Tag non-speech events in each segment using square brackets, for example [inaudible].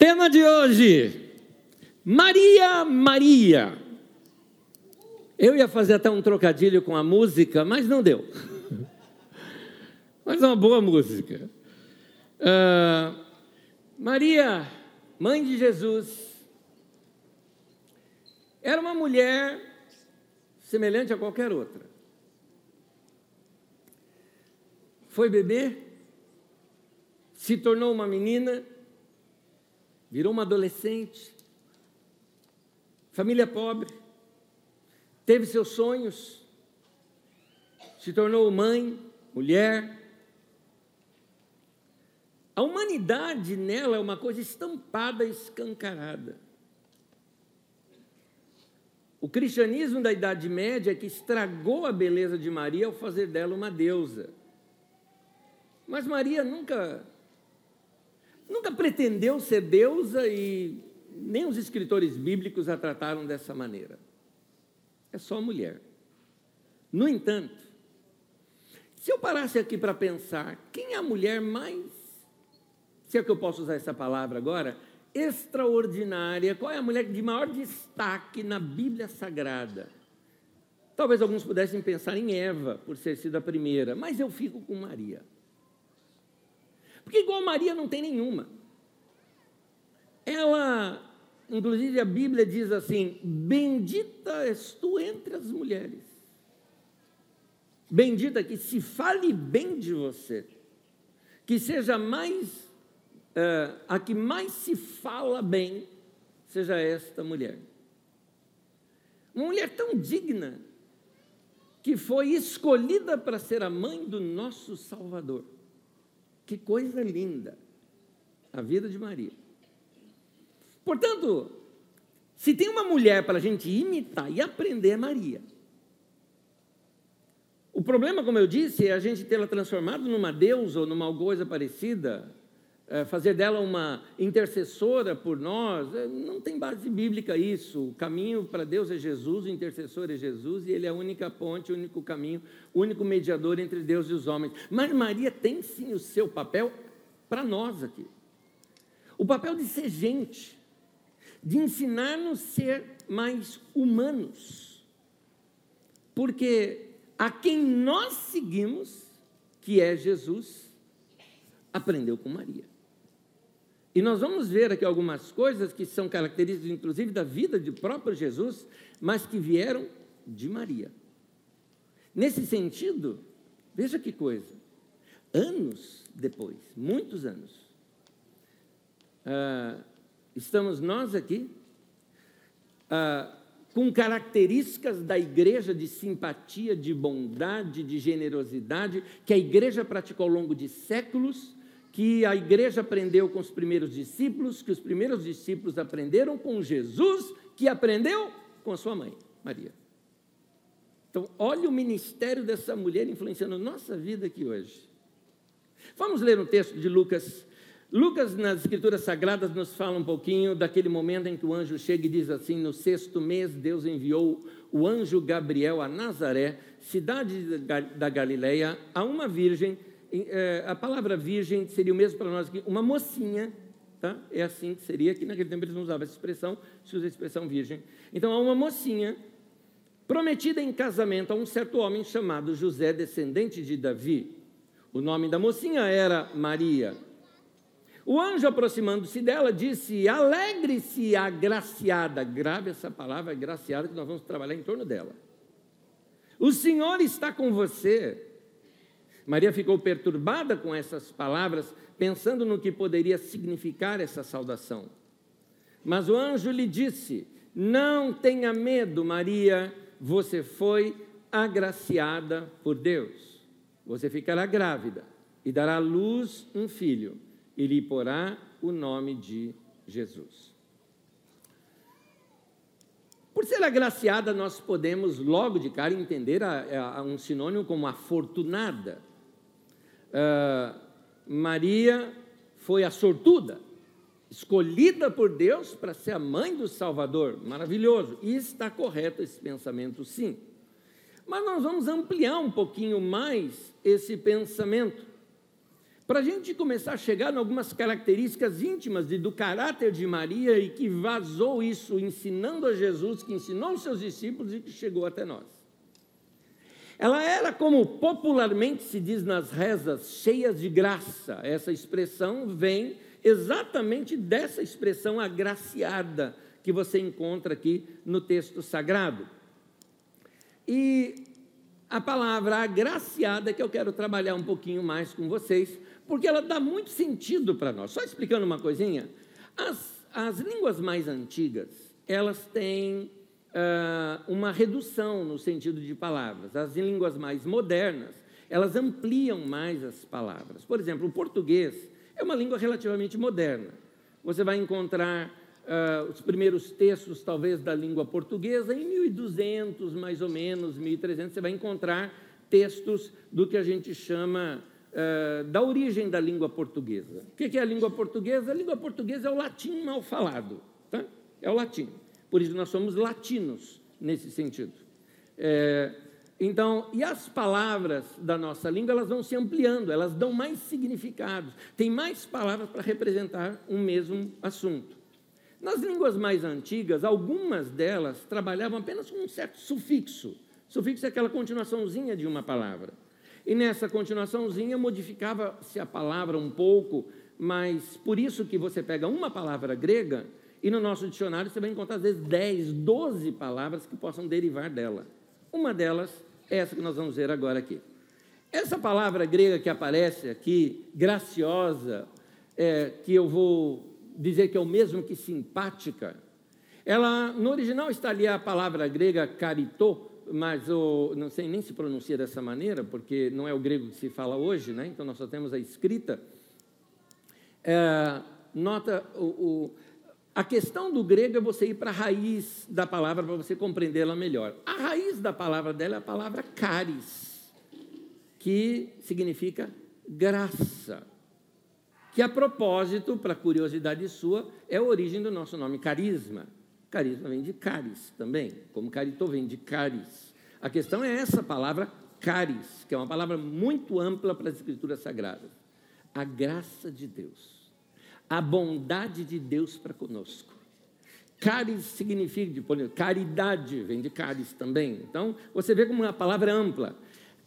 Tema de hoje: Maria, Maria. Eu ia fazer até um trocadilho com a música, mas não deu. Mas é uma boa música. Uh, Maria, mãe de Jesus, era uma mulher semelhante a qualquer outra. Foi bebê, se tornou uma menina, virou uma adolescente, família pobre, teve seus sonhos, se tornou mãe, mulher. A humanidade nela é uma coisa estampada, escancarada. O cristianismo da Idade Média é que estragou a beleza de Maria ao fazer dela uma deusa. Mas Maria nunca nunca pretendeu ser deusa e nem os escritores bíblicos a trataram dessa maneira. É só mulher. No entanto, se eu parasse aqui para pensar, quem é a mulher mais, se é que eu posso usar essa palavra agora, extraordinária, qual é a mulher de maior destaque na Bíblia Sagrada? Talvez alguns pudessem pensar em Eva, por ser sido a primeira, mas eu fico com Maria. Porque igual Maria não tem nenhuma. Ela, inclusive a Bíblia diz assim: Bendita és tu entre as mulheres. Bendita que se fale bem de você, que seja mais, uh, a que mais se fala bem, seja esta mulher. Uma mulher tão digna, que foi escolhida para ser a mãe do nosso Salvador. Que coisa linda a vida de Maria. Portanto, se tem uma mulher para a gente imitar e aprender, é Maria. O problema, como eu disse, é a gente tê-la transformado numa deusa ou numa coisa parecida, fazer dela uma intercessora por nós. É, não tem base bíblica isso. O caminho para Deus é Jesus, o intercessor é Jesus, e ele é a única ponte, o único caminho, o único mediador entre Deus e os homens. Mas Maria tem sim o seu papel para nós aqui. O papel de ser gente, de ensinar-nos a ser mais humanos. Porque a quem nós seguimos, que é Jesus, aprendeu com Maria. E nós vamos ver aqui algumas coisas que são características, inclusive, da vida de próprio Jesus, mas que vieram de Maria. Nesse sentido, veja que coisa, anos depois, muitos anos, ah, estamos nós aqui, ah, com características da igreja de simpatia, de bondade, de generosidade, que a igreja praticou ao longo de séculos que a igreja aprendeu com os primeiros discípulos, que os primeiros discípulos aprenderam com Jesus, que aprendeu com a sua mãe, Maria. Então, olha o ministério dessa mulher influenciando nossa vida aqui hoje. Vamos ler um texto de Lucas. Lucas, nas Escrituras Sagradas, nos fala um pouquinho daquele momento em que o anjo chega e diz assim: No sexto mês, Deus enviou o anjo Gabriel a Nazaré, cidade da Galileia, a uma virgem é, a palavra virgem seria o mesmo para nós aqui, uma mocinha, tá? É assim que seria, que naquele tempo eles não usavam essa expressão, se usa a expressão virgem. Então, há uma mocinha prometida em casamento a um certo homem chamado José, descendente de Davi. O nome da mocinha era Maria. O anjo, aproximando-se dela, disse: Alegre-se, agraciada. Grave essa palavra, agraciada, que nós vamos trabalhar em torno dela. O Senhor está com você. Maria ficou perturbada com essas palavras, pensando no que poderia significar essa saudação. Mas o anjo lhe disse: Não tenha medo, Maria, você foi agraciada por Deus. Você ficará grávida e dará à luz um filho, e lhe porá o nome de Jesus. Por ser agraciada, nós podemos logo de cara entender a, a, a um sinônimo como afortunada uh, Maria foi a sortuda, escolhida por Deus para ser a mãe do Salvador. Maravilhoso. E está correto esse pensamento, sim. Mas nós vamos ampliar um pouquinho mais esse pensamento. para a gente começar a chegar em algumas características íntimas de, do caráter de Maria e que vazou isso ensinando a Jesus, que ensinou os seus discípulos e que chegou até nós. Ela era, como popularmente se diz nas rezas, cheias de graça. Essa expressão vem exatamente dessa expressão agraciada que você encontra aqui no texto sagrado. E a palavra agraciada que eu quero trabalhar um pouquinho mais com vocês, porque ela dá muito sentido para nós. Só explicando uma coisinha, as, as línguas mais antigas, elas têm uma redução no sentido de palavras. As línguas mais modernas, elas ampliam mais as palavras. Por exemplo, o português é uma língua relativamente moderna. Você vai encontrar uh, os primeiros textos, talvez, da língua portuguesa em 1200, mais ou menos, 1300, você vai encontrar textos do que a gente chama uh, da origem da língua portuguesa. O que é a língua portuguesa? A língua portuguesa é o latim mal falado, tá? é o latim. Por isso nós somos latinos nesse sentido. É, então, e as palavras da nossa língua, elas vão se ampliando, elas dão mais significados, tem mais palavras para representar um mesmo assunto. Nas línguas mais antigas, algumas delas trabalhavam apenas com um certo sufixo. Sufixo é aquela continuaçãozinha de uma palavra. E nessa continuaçãozinha modificava-se a palavra um pouco, mas por isso que você pega uma palavra grega e no nosso dicionário você vai encontrar às vezes 10, 12 palavras que possam derivar dela. Uma delas é essa que nós vamos ver agora aqui. Essa palavra grega que aparece aqui, graciosa, é, que eu vou dizer que é o mesmo que simpática, ela, no original está ali a palavra grega caritô, mas o, não sei nem se pronuncia dessa maneira, porque não é o grego que se fala hoje, né? então nós só temos a escrita. É, nota, o, o, a questão do grego é você ir para a raiz da palavra para você compreendê-la melhor. A raiz da palavra dela é a palavra caris, que significa graça que a propósito, para curiosidade sua, é a origem do nosso nome carisma. Carisma vem de caris também, como carito vem de caris. A questão é essa palavra caris, que é uma palavra muito ampla para as escrituras sagradas. A graça de Deus, a bondade de Deus para conosco. Caris significa, caridade, vem de caris também. Então, você vê como uma palavra ampla.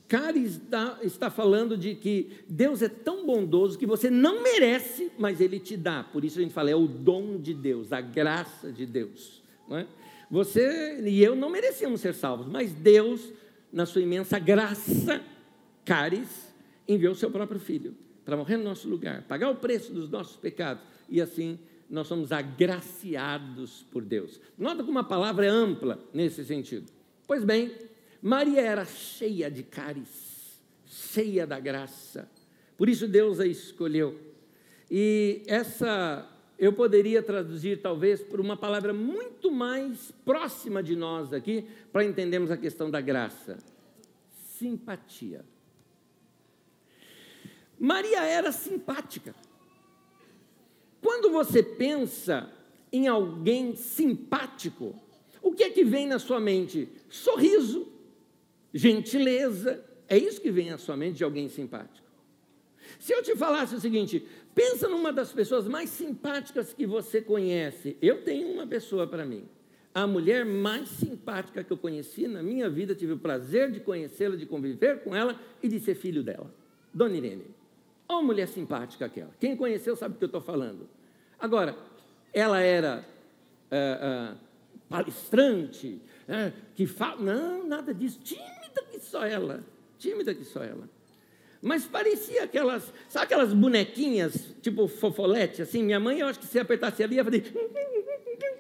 Caris está, está falando de que Deus é tão bondoso que você não merece, mas Ele te dá. Por isso a gente fala, é o dom de Deus, a graça de Deus. Não é? Você e eu não merecíamos ser salvos, mas Deus, na sua imensa graça, Caris, enviou o seu próprio filho para morrer no nosso lugar, pagar o preço dos nossos pecados e assim nós somos agraciados por Deus. Nota como a palavra é ampla nesse sentido. Pois bem, Maria era cheia de cáris, cheia da graça. Por isso Deus a escolheu. E essa eu poderia traduzir talvez por uma palavra muito mais próxima de nós aqui, para entendermos a questão da graça: simpatia. Maria era simpática. Quando você pensa em alguém simpático, o que é que vem na sua mente? Sorriso, gentileza. É isso que vem à sua mente de alguém simpático. Se eu te falasse o seguinte, pensa numa das pessoas mais simpáticas que você conhece. Eu tenho uma pessoa para mim. A mulher mais simpática que eu conheci na minha vida, tive o prazer de conhecê-la, de conviver com ela e de ser filho dela. Dona Irene. Olha uma mulher simpática aquela. Quem conheceu sabe do que eu estou falando. Agora, ela era uh, uh, palestrante, uh, que fala. Não, nada disso. Tímida que só ela, tímida que só ela. Mas parecia aquelas, sabe aquelas bonequinhas, tipo fofolete, assim? Minha mãe, eu acho que se apertasse ali, ia fazer.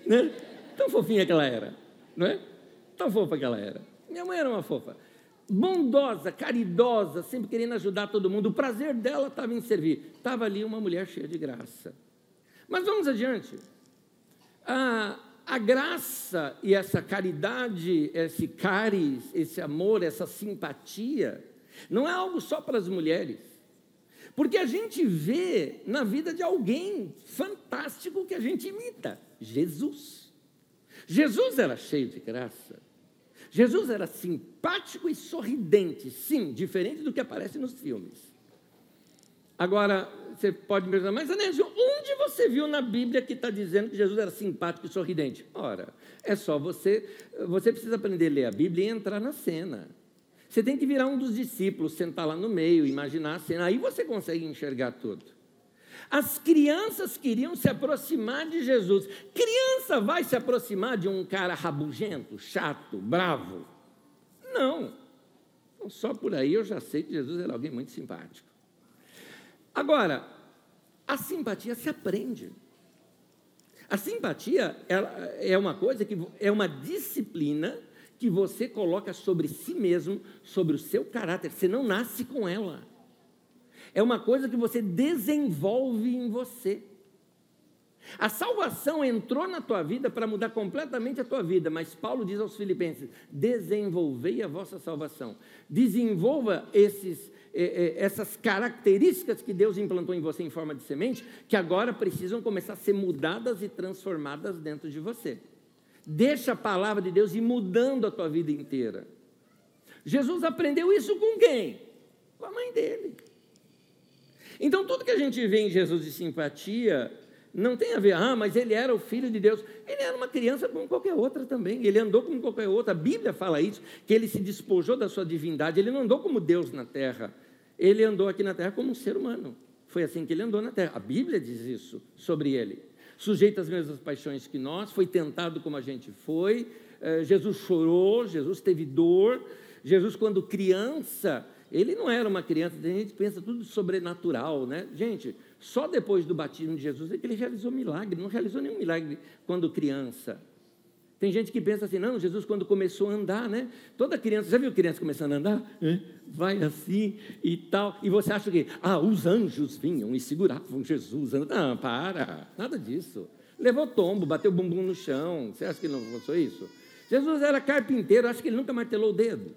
Né? Tão fofinha que ela era, não é? Tão fofa que ela era. Minha mãe era uma fofa. Bondosa, caridosa, sempre querendo ajudar todo mundo. O prazer dela estava em servir. Estava ali uma mulher cheia de graça. Mas vamos adiante. Ah, a graça e essa caridade, esse caris, esse amor, essa simpatia, não é algo só para as mulheres. Porque a gente vê na vida de alguém fantástico que a gente imita: Jesus. Jesus era cheio de graça. Jesus era simpático e sorridente, sim, diferente do que aparece nos filmes. Agora, você pode me perguntar, mas Anésio, onde você viu na Bíblia que está dizendo que Jesus era simpático e sorridente? Ora, é só você, você precisa aprender a ler a Bíblia e entrar na cena. Você tem que virar um dos discípulos, sentar lá no meio, imaginar a cena, aí você consegue enxergar tudo. As crianças queriam se aproximar de Jesus. Criança vai se aproximar de um cara rabugento, chato, bravo? Não. Então, só por aí eu já sei que Jesus era alguém muito simpático. Agora, a simpatia se aprende. A simpatia é uma coisa que é uma disciplina que você coloca sobre si mesmo, sobre o seu caráter. Você não nasce com ela. É uma coisa que você desenvolve em você. A salvação entrou na tua vida para mudar completamente a tua vida, mas Paulo diz aos Filipenses: desenvolvei a vossa salvação. Desenvolva esses, eh, eh, essas características que Deus implantou em você em forma de semente, que agora precisam começar a ser mudadas e transformadas dentro de você. Deixa a palavra de Deus ir mudando a tua vida inteira. Jesus aprendeu isso com quem? Com a mãe dele. Então, tudo que a gente vê em Jesus de simpatia não tem a ver, ah, mas ele era o filho de Deus. Ele era uma criança como qualquer outra também. Ele andou como qualquer outra. A Bíblia fala isso, que ele se despojou da sua divindade. Ele não andou como Deus na terra. Ele andou aqui na terra como um ser humano. Foi assim que ele andou na terra. A Bíblia diz isso sobre ele sujeito às mesmas paixões que nós, foi tentado como a gente foi. Eh, Jesus chorou, Jesus teve dor. Jesus, quando criança, ele não era uma criança, a gente pensa tudo sobrenatural, né? Gente, só depois do batismo de Jesus é que ele realizou milagre, não realizou nenhum milagre quando criança. Tem gente que pensa assim, não, Jesus quando começou a andar, né? Toda criança, já viu criança começando a andar? É, vai assim e tal. E você acha que, ah, os anjos vinham e seguravam Jesus. Não, para, nada disso. Levou tombo, bateu o bumbum no chão. Você acha que não passou isso? Jesus era carpinteiro, acho que ele nunca martelou o dedo.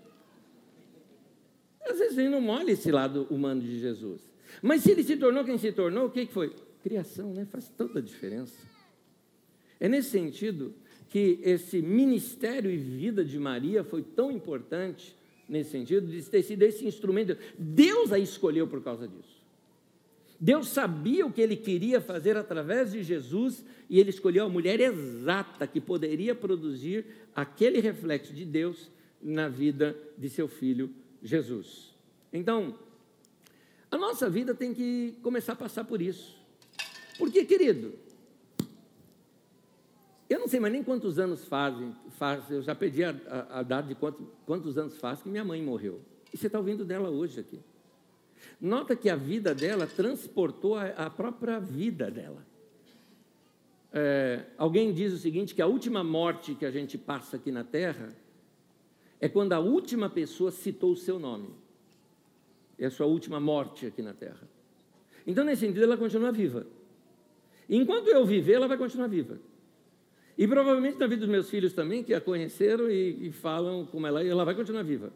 Às vezes ele não molha esse lado humano de Jesus. Mas se ele se tornou quem se tornou, o que foi? Criação, né? Faz toda a diferença. É nesse sentido que esse ministério e vida de Maria foi tão importante nesse sentido, de ter sido esse instrumento. Deus a escolheu por causa disso. Deus sabia o que ele queria fazer através de Jesus e ele escolheu a mulher exata que poderia produzir aquele reflexo de Deus na vida de seu filho Jesus. Então, a nossa vida tem que começar a passar por isso. Porque, querido, eu não sei mais nem quantos anos fazem, faz, eu já perdi a, a, a data de quanto, quantos anos faz que minha mãe morreu. E você está ouvindo dela hoje aqui. Nota que a vida dela transportou a, a própria vida dela. É, alguém diz o seguinte: que a última morte que a gente passa aqui na Terra é quando a última pessoa citou o seu nome. É a sua última morte aqui na Terra. Então, nesse sentido, ela continua viva. Enquanto eu viver, ela vai continuar viva. E provavelmente na vida dos meus filhos também, que a conheceram e, e falam como ela, e ela vai continuar viva.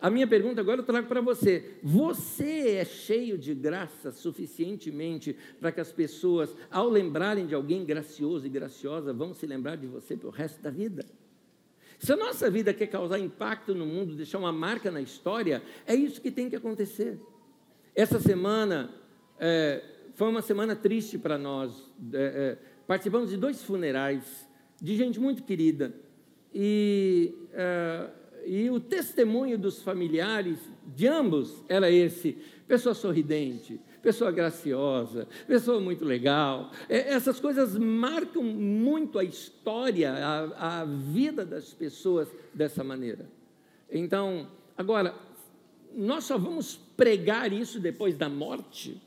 A minha pergunta agora eu trago para você: você é cheio de graça suficientemente para que as pessoas, ao lembrarem de alguém gracioso e graciosa, vão se lembrar de você pelo resto da vida? Se a nossa vida quer causar impacto no mundo, deixar uma marca na história, é isso que tem que acontecer. Essa semana é, foi uma semana triste para nós. É, é, participamos de dois funerais de gente muito querida. E, uh, e o testemunho dos familiares de ambos era esse: pessoa sorridente, pessoa graciosa, pessoa muito legal. É, essas coisas marcam muito a história, a, a vida das pessoas dessa maneira. Então, agora, nós só vamos pregar isso depois da morte.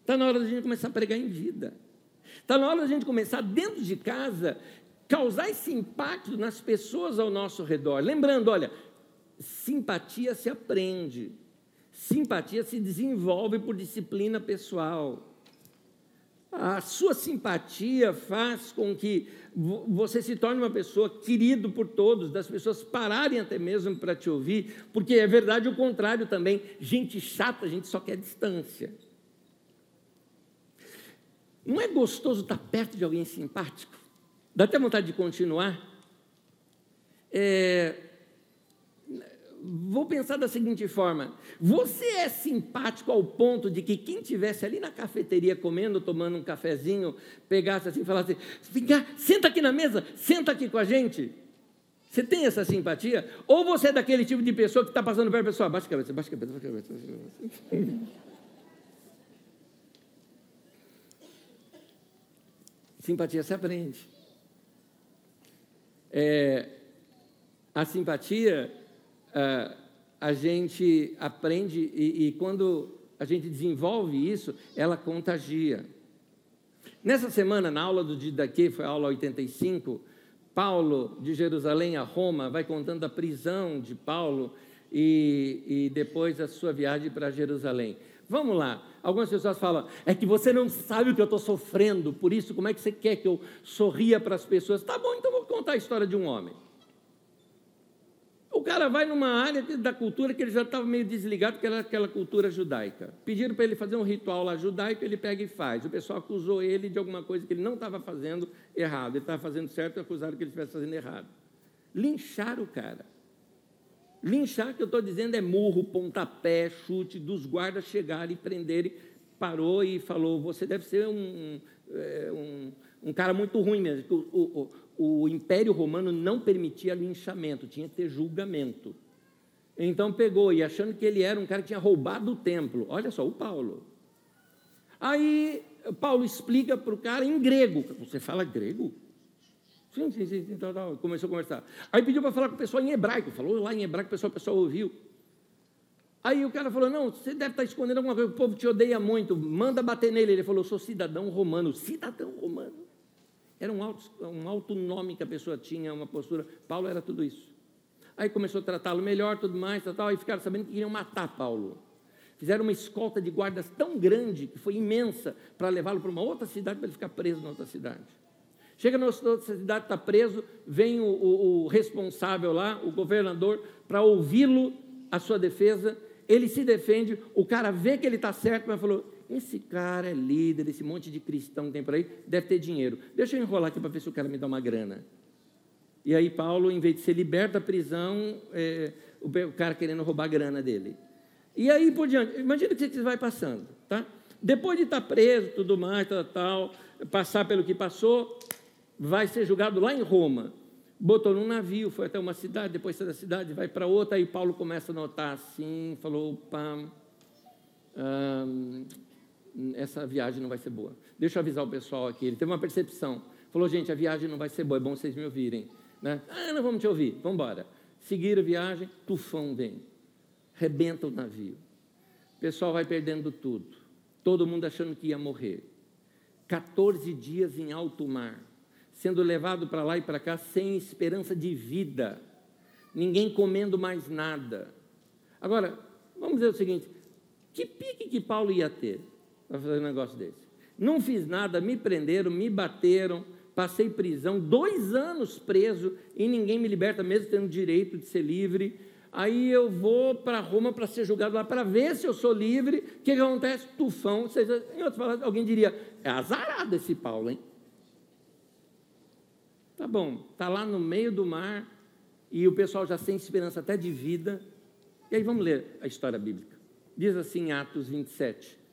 Está na hora da gente começar a pregar em vida. Está na hora da gente começar dentro de casa, causar esse impacto nas pessoas ao nosso redor. Lembrando, olha, simpatia se aprende, simpatia se desenvolve por disciplina pessoal. A sua simpatia faz com que você se torne uma pessoa querido por todos, das pessoas pararem até mesmo para te ouvir, porque é verdade o contrário também. Gente chata, a gente só quer distância. Não é gostoso estar perto de alguém simpático? Dá até vontade de continuar. É, vou pensar da seguinte forma: você é simpático ao ponto de que quem tivesse ali na cafeteria comendo, tomando um cafezinho, pegasse assim e falasse: senta aqui na mesa, senta aqui com a gente. Você tem essa simpatia? Ou você é daquele tipo de pessoa que está passando perto da pessoa, baixa a cabeça, baixa a cabeça, baixa a cabeça. Baixa a cabeça. [laughs] Simpatia se aprende. É, a simpatia, a, a gente aprende e, e quando a gente desenvolve isso, ela contagia. Nessa semana, na aula do Didaquê, foi a aula 85, Paulo, de Jerusalém a Roma, vai contando a prisão de Paulo e, e depois a sua viagem para Jerusalém. Vamos lá. Algumas pessoas falam, é que você não sabe o que eu estou sofrendo, por isso, como é que você quer que eu sorria para as pessoas? Tá bom, então vou contar a história de um homem. Cara vai numa área da cultura que ele já estava meio desligado, que era aquela cultura judaica. Pediram para ele fazer um ritual lá judaico, ele pega e faz. O pessoal acusou ele de alguma coisa que ele não estava fazendo errado. Ele estava fazendo certo e acusaram que ele estivesse fazendo errado. Lincharam o cara. Linchar, que eu estou dizendo, é murro, pontapé, chute, dos guardas chegarem e prenderem. Parou e falou: Você deve ser um, é, um, um cara muito ruim mesmo. O, o, o Império Romano não permitia linchamento, tinha que ter julgamento. Então pegou e achando que ele era um cara que tinha roubado o templo. Olha só, o Paulo. Aí Paulo explica para o cara em grego. Você fala grego? Sim, sim, sim. Então, começou a conversar. Aí pediu para falar com o pessoal em hebraico. Falou lá em hebraico, o pessoal, o pessoal ouviu. Aí o cara falou: Não, você deve estar escondendo alguma coisa, o povo te odeia muito, manda bater nele. Ele falou: Sou cidadão romano. Cidadão romano. Era um alto, um alto nome que a pessoa tinha, uma postura. Paulo era tudo isso. Aí começou a tratá-lo melhor, tudo mais, tal, tal, e ficaram sabendo que queriam matar Paulo. Fizeram uma escolta de guardas tão grande, que foi imensa, para levá-lo para uma outra cidade, para ele ficar preso na outra cidade. Chega na outra cidade, está preso, vem o, o, o responsável lá, o governador, para ouvi-lo, a sua defesa. Ele se defende, o cara vê que ele está certo, mas falou: esse cara é líder, esse monte de cristão que tem por aí, deve ter dinheiro. Deixa eu enrolar aqui para ver se o cara me dá uma grana. E aí Paulo, em vez de ser liberto da prisão, é, o, cara querendo roubar a grana dele. E aí por diante, imagina o que você vai passando, tá? Depois de estar preso, tudo mais, tal, tal, passar pelo que passou, vai ser julgado lá em Roma. Botou num navio, foi até uma cidade, depois sai da cidade, vai para outra, aí Paulo começa a notar assim, falou, opa, hum, essa viagem não vai ser boa. Deixa eu avisar o pessoal aqui. Ele teve uma percepção. Falou, gente, a viagem não vai ser boa, é bom vocês me ouvirem. Né? Ah, não vamos te ouvir, vamos embora. Seguir a viagem, tufão vem. Rebenta o navio. O pessoal vai perdendo tudo. Todo mundo achando que ia morrer. 14 dias em alto mar, sendo levado para lá e para cá sem esperança de vida. Ninguém comendo mais nada. Agora, vamos dizer o seguinte: que pique que Paulo ia ter? Para fazer um negócio desse. Não fiz nada, me prenderam, me bateram, passei prisão, dois anos preso e ninguém me liberta, mesmo tendo direito de ser livre. Aí eu vou para Roma para ser julgado lá, para ver se eu sou livre. O que, que acontece? Tufão. Seja, em outras palavras, alguém diria: é azarado esse Paulo, hein? Tá bom, está lá no meio do mar e o pessoal já sem esperança até de vida. E aí vamos ler a história bíblica. Diz assim, Atos 27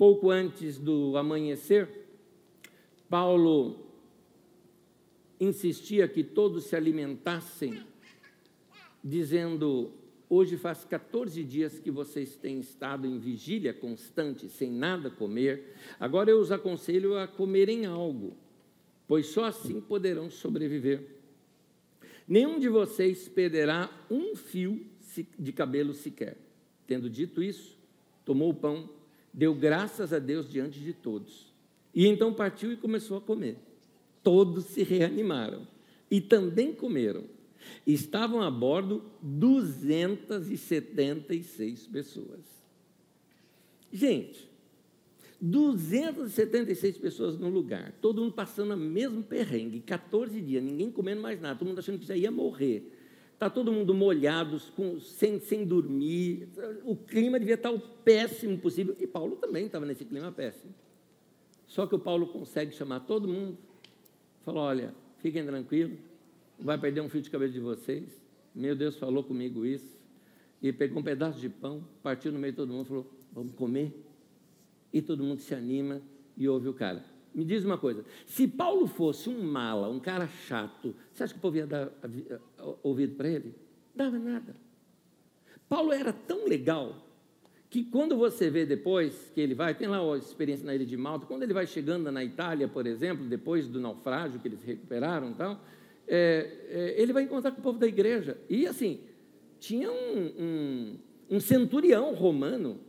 pouco antes do amanhecer, Paulo insistia que todos se alimentassem, dizendo: Hoje faz 14 dias que vocês têm estado em vigília constante, sem nada comer. Agora eu os aconselho a comerem algo, pois só assim poderão sobreviver. Nenhum de vocês perderá um fio de cabelo sequer. Tendo dito isso, tomou o pão deu graças a Deus diante de todos. E então partiu e começou a comer. Todos se reanimaram e também comeram. Estavam a bordo 276 pessoas. Gente, 276 pessoas no lugar, todo mundo passando o mesmo perrengue, 14 dias, ninguém comendo mais nada, todo mundo achando que já ia morrer. Está todo mundo molhado, com, sem, sem dormir. O clima devia estar o péssimo possível. E Paulo também estava nesse clima péssimo. Só que o Paulo consegue chamar todo mundo. Falou: olha, fiquem tranquilos, não vai perder um fio de cabelo de vocês. Meu Deus falou comigo isso. E pegou um pedaço de pão, partiu no meio de todo mundo falou: Vamos comer? E todo mundo se anima e ouve o cara. Me diz uma coisa: se Paulo fosse um mala, um cara chato, você acha que o povo ia dar ouvido para ele? Dava nada. Paulo era tão legal que quando você vê depois que ele vai, tem lá a experiência na ilha de Malta, quando ele vai chegando na Itália, por exemplo, depois do naufrágio que eles recuperaram, então, é, é, ele vai encontrar com o povo da igreja. E assim, tinha um, um, um centurião romano,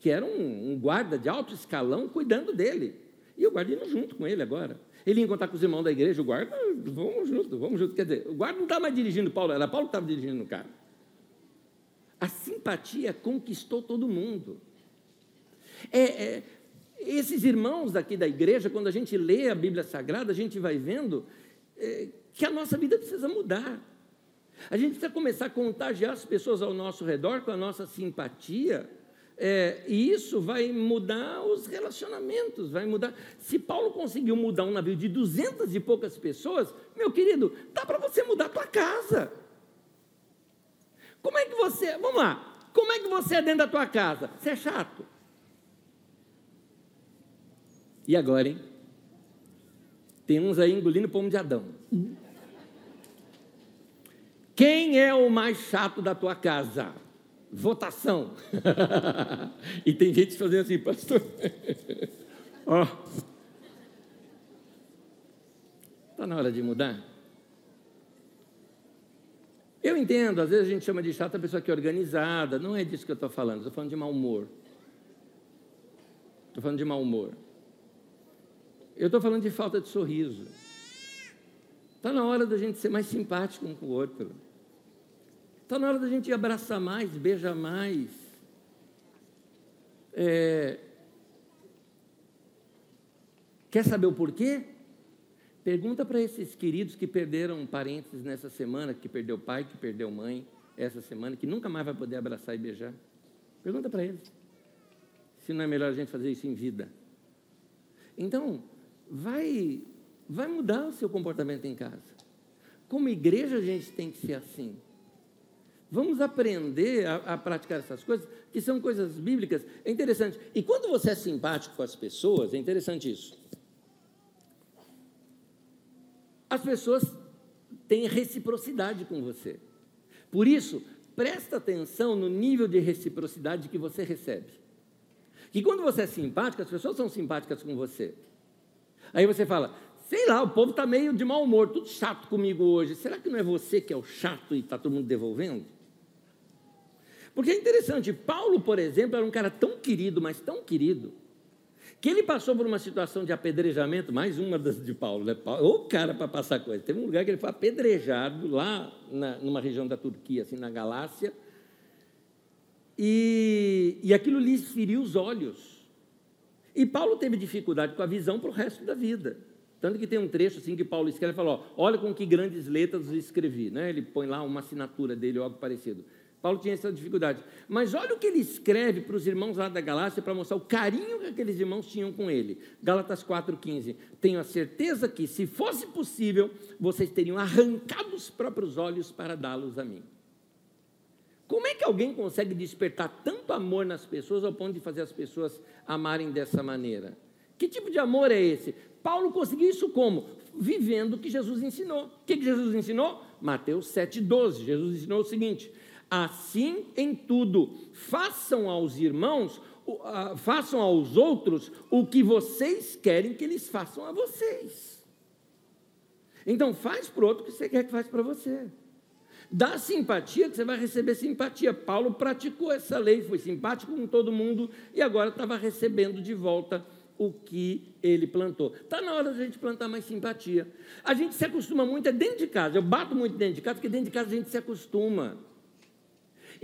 que era um, um, guarda de alto escalão, cuidando dele. E o guarda indo junto com ele agora. Ele ia encontrar com os irmãos da igreja, o guarda, vamos junto, vamos junto. Quer dizer, o guarda não estava mais dirigindo Paulo, era Paulo que estava dirigindo o cara. A simpatia conquistou todo mundo. É, é, esses irmãos daqui da igreja, quando a gente lê a Bíblia Sagrada, a gente vai vendo é, que a nossa vida precisa mudar. A gente precisa começar a contagiar as pessoas ao nosso redor com a nossa simpatia. É, e isso vai mudar os relacionamentos, vai mudar. Se Paulo conseguiu mudar um navio de duzentas e poucas pessoas, meu querido, dá para você mudar a tua casa. Como é que você, vamos lá, como é que você é dentro da tua casa? Você é chato. E agora, hein? Tem uns aí engolindo pomo de Adão. Quem é o mais chato da tua casa? Votação. [laughs] e tem gente fazendo assim, pastor. [laughs] Ó. Está na hora de mudar? Eu entendo, às vezes a gente chama de chata a pessoa que é organizada, não é disso que eu estou falando, estou falando de mau humor. Estou falando de mau humor. Eu estou falando de falta de sorriso. Está na hora da gente ser mais simpático um com o outro. Está na hora da gente abraçar mais, beijar mais. É... Quer saber o porquê? Pergunta para esses queridos que perderam parentes nessa semana, que perdeu pai, que perdeu mãe essa semana, que nunca mais vai poder abraçar e beijar. Pergunta para eles se não é melhor a gente fazer isso em vida. Então, vai, vai mudar o seu comportamento em casa. Como igreja, a gente tem que ser assim. Vamos aprender a, a, praticar essas coisas, que são coisas bíblicas. É interessante. E quando você é simpático com as pessoas, é interessante isso. as pessoas têm reciprocidade com você. Por isso, presta atenção no nível de reciprocidade que você recebe. Que quando você é simpático, as pessoas são simpáticas com você. Aí você fala, sei lá, o povo está meio de mau humor, tudo chato comigo hoje. Será que não é você que é o chato e está todo mundo devolvendo? Porque é interessante, Paulo, por exemplo, era um cara tão querido, mas tão querido, que ele passou por uma situação de apedrejamento, mais uma das de Paulo, né? Ou cara para passar coisa. Teve um lugar que ele foi apedrejado, lá na, numa região da Turquia, assim, na Galácia, e, e aquilo lhe feriu os olhos. E Paulo teve dificuldade com a visão para o resto da vida. Tanto que tem um trecho assim que Paulo escreve e fala: ó, olha com que grandes letras escrevi. Né? Ele põe lá uma assinatura dele algo parecido. Paulo tinha essa dificuldade. Mas olha o que ele escreve para os irmãos lá da Galácia para mostrar o carinho que aqueles irmãos tinham com ele. Gálatas 4,15. Tenho a certeza que, se fosse possível, vocês teriam arrancado os próprios olhos para dá-los a mim. Como é que alguém consegue despertar tanto amor nas pessoas ao ponto de fazer as pessoas amarem dessa maneira? Que tipo de amor é esse? Paulo conseguiu isso como? Vivendo o que Jesus ensinou. O que Jesus ensinou? Mateus 7,12. Jesus ensinou o seguinte: Assim em tudo, façam aos irmãos, façam aos outros o que vocês querem que eles façam a vocês. Então faz para o outro o que você quer que faça para você. Dá simpatia que você vai receber simpatia. Paulo praticou essa lei, foi simpático com todo mundo e agora estava recebendo de volta o que ele plantou. Está na hora da gente plantar mais simpatia. A gente se acostuma muito é dentro de casa. Eu bato muito dentro de casa, porque dentro de casa a gente se acostuma.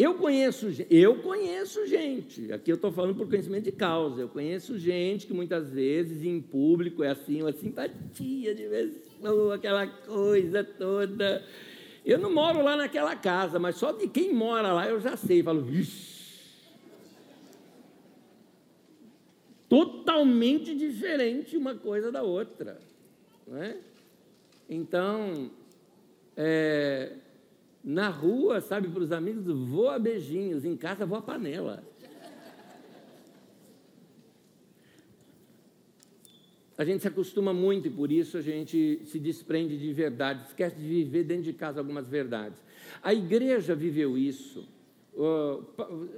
Eu conheço, eu conheço gente, aqui eu estou falando por conhecimento de causa, eu conheço gente que muitas vezes em público é assim, uma simpatia de vez aquela coisa toda. Eu não moro lá naquela casa, mas só de quem mora lá eu já sei, falo, vixi. Totalmente diferente uma coisa da outra. Não é? Então, é, Na rua, sabe, para os amigos, vou a beijinhos, em casa vou a panela. A gente se acostuma muito e por isso a gente se desprende de verdades, esquece de viver dentro de casa algumas verdades. A igreja viveu isso.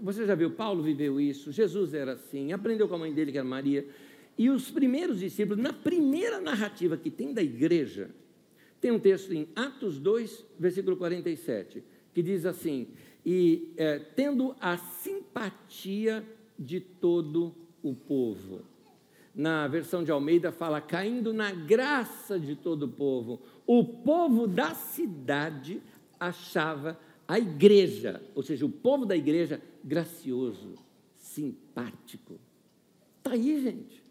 Você já viu, Paulo viveu isso, Jesus era assim, aprendeu com a mãe dele, que era Maria. E os primeiros discípulos, na primeira narrativa que tem da igreja, tem um texto em Atos 2, versículo 47, que diz assim: E é, tendo a simpatia de todo o povo. Na versão de Almeida fala, caindo na graça de todo o povo. O povo da cidade achava a igreja, ou seja, o povo da igreja, gracioso, simpático. Está aí, gente.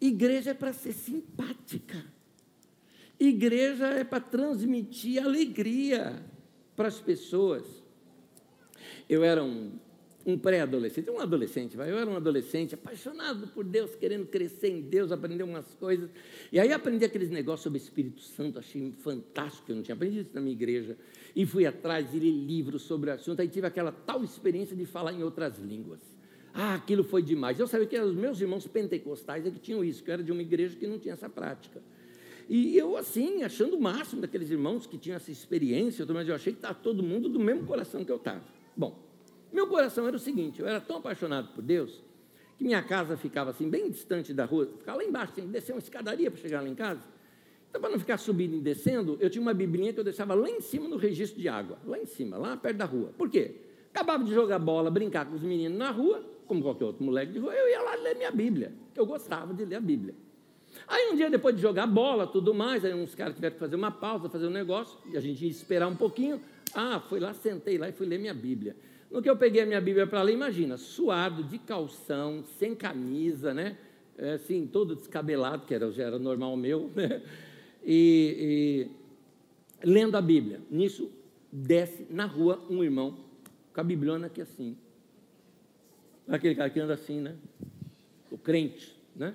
Igreja é para ser simpática. Igreja é para transmitir alegria para as pessoas. Eu era um, um pré-adolescente, um adolescente, vai. eu era um adolescente apaixonado por Deus, querendo crescer em Deus, aprender umas coisas. E aí aprendi aqueles negócios sobre Espírito Santo, achei fantástico, eu não tinha aprendido isso na minha igreja. E fui atrás e li livros sobre o assunto, aí tive aquela tal experiência de falar em outras línguas. Ah, aquilo foi demais. Eu sabia que os meus irmãos pentecostais é que tinham isso, que eu era de uma igreja que não tinha essa prática. E eu, assim, achando o máximo daqueles irmãos que tinham essa experiência, mas eu achei que estava todo mundo do mesmo coração que eu estava. Bom, meu coração era o seguinte: eu era tão apaixonado por Deus, que minha casa ficava assim, bem distante da rua, ficava lá embaixo, tinha que descer uma escadaria para chegar lá em casa. Então, para não ficar subindo e descendo, eu tinha uma biblinha que eu deixava lá em cima no registro de água, lá em cima, lá perto da rua. Por quê? Acabava de jogar bola, brincar com os meninos na rua, como qualquer outro moleque de rua, eu ia lá ler minha Bíblia, que eu gostava de ler a Bíblia. Aí um dia, depois de jogar bola, tudo mais, aí uns caras tiveram que fazer uma pausa, fazer um negócio, e a gente ia esperar um pouquinho. Ah, fui lá, sentei lá e fui ler minha Bíblia. No que eu peguei a minha Bíblia para ler, imagina, suado, de calção, sem camisa, né? É, assim, todo descabelado, que era, já era normal meu, né? E, e lendo a Bíblia. Nisso, desce na rua um irmão com a Bibliona aqui assim. Aquele cara que anda assim, né? O crente, né?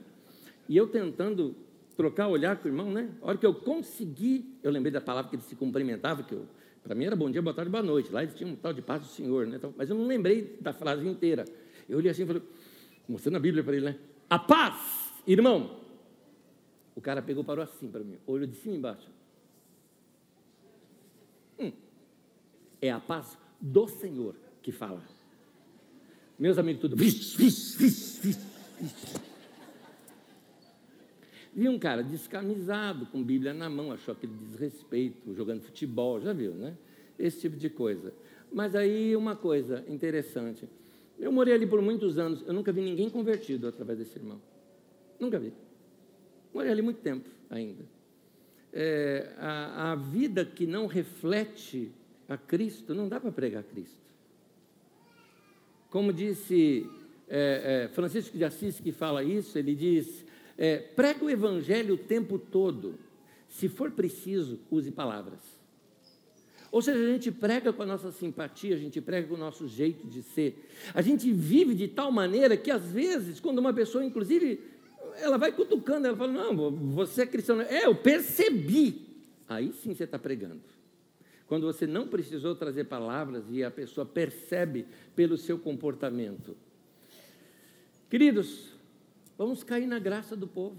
E eu tentando trocar olhar com o irmão, né? A hora que eu consegui, eu lembrei da palavra que ele se cumprimentava, que para mim era bom dia, boa tarde, boa noite. Lá eles tinham um tal de paz do Senhor, né? Então, mas eu não lembrei da frase inteira. Eu olhei assim e falei, mostrando a Bíblia para ele, né? A paz, irmão. O cara pegou, parou assim para mim, olhou de cima e embaixo. Hum, é a paz do Senhor que fala. Meus amigos, tudo. Vixe, vixe, vixe, vixe. Vi um cara descamisado, com Bíblia na mão, achou aquele desrespeito, jogando futebol, já viu, né? Esse tipo de coisa. Mas aí uma coisa interessante. Eu morei ali por muitos anos, eu nunca vi ninguém convertido através desse irmão. Nunca vi. Morei ali muito tempo ainda. É, a, a vida que não reflete a Cristo, não dá para pregar Cristo. Como disse é, é, Francisco de Assis, que fala isso, ele diz: é, prega o evangelho o tempo todo. Se for preciso, use palavras. Ou seja, a gente prega com a nossa simpatia, a gente prega com o nosso jeito de ser. A gente vive de tal maneira que, às vezes, quando uma pessoa, inclusive, ela vai cutucando, ela fala: Não, você é cristão. É, eu percebi. Aí sim você está pregando. Quando você não precisou trazer palavras e a pessoa percebe pelo seu comportamento. Queridos, vamos cair na graça do povo,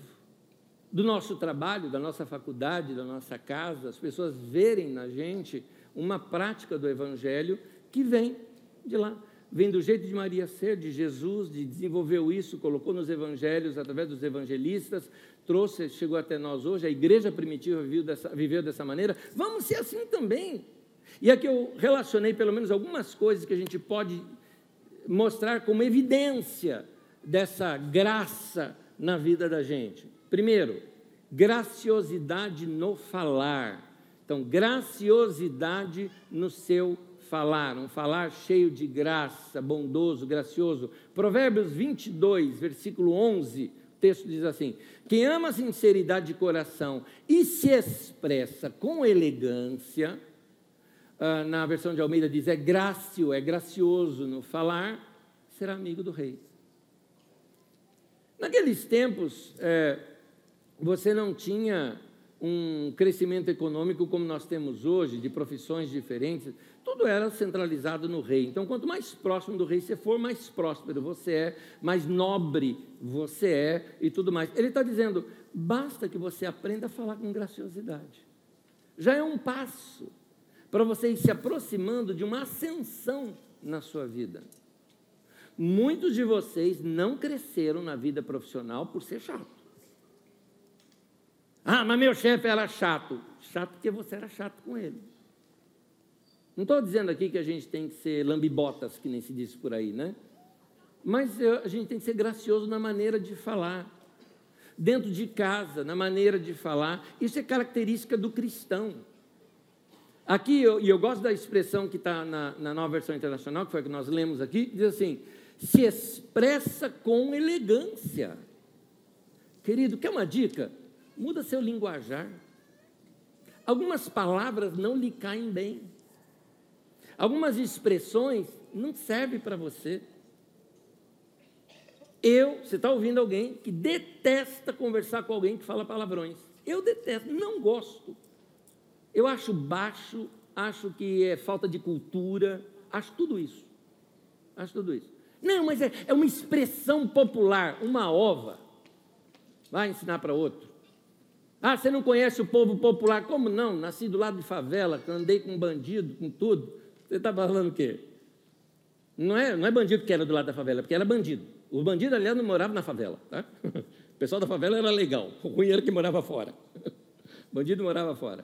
do nosso trabalho, da nossa faculdade, da nossa casa, as pessoas verem na gente uma prática do Evangelho que vem de lá. Vem do jeito de Maria ser, de Jesus, de desenvolveu isso, colocou nos evangelhos, através dos evangelistas, trouxe, chegou até nós hoje, a igreja primitiva viveu dessa, viveu dessa maneira, vamos ser assim também. E aqui eu relacionei pelo menos algumas coisas que a gente pode mostrar como evidência dessa graça na vida da gente. Primeiro, graciosidade no falar. Então, graciosidade no seu falar, um falar cheio de graça, bondoso, gracioso. Provérbios 22, versículo 11, o texto diz assim: Quem ama a sinceridade de coração e se expressa com elegância, ah, na versão de Almeida diz é grácio, é gracioso no falar, será amigo do rei. Naqueles tempos, é, você não tinha um crescimento econômico como nós temos hoje, de profissões diferentes, tudo era centralizado no rei. Então, quanto mais próximo do rei você for, mais próspero você é, mais nobre você é e tudo mais. Ele está dizendo: basta que você aprenda a falar com graciosidade. Já é um passo para você ir se aproximando de uma ascensão na sua vida. Muitos de vocês não cresceram na vida profissional por ser chato. Ah, mas meu chefe era chato. Chato porque você era chato com ele. Não estou dizendo aqui que a gente tem que ser lambibotas, que nem se diz por aí, né? Mas a gente tem que ser gracioso na maneira de falar. Dentro de casa, na maneira de falar. Isso é característica do cristão. Aqui, eu, e eu gosto da expressão que está na, na nova versão internacional, que foi a que nós lemos aqui, diz assim: se expressa com elegância. Querido, quer uma dica? Muda seu linguajar. Algumas palavras não lhe caem bem. Algumas expressões não servem para você. Eu, você está ouvindo alguém que detesta conversar com alguém que fala palavrões. Eu detesto, não gosto. Eu acho baixo, acho que é falta de cultura, acho tudo isso. Acho tudo isso. Não, mas é, é uma expressão popular, uma ova. Vai ensinar para outro. Ah, você não conhece o povo popular? Como não? Nasci do lado de favela, andei com bandido, com tudo. Você está falando o quê? Não é, não é bandido que era do lado da favela, porque era bandido. Os bandidos, aliás, não moravam na favela. Tá? [laughs] O pessoal da favela era legal, o ruim era que morava fora. O [laughs] bandido morava fora.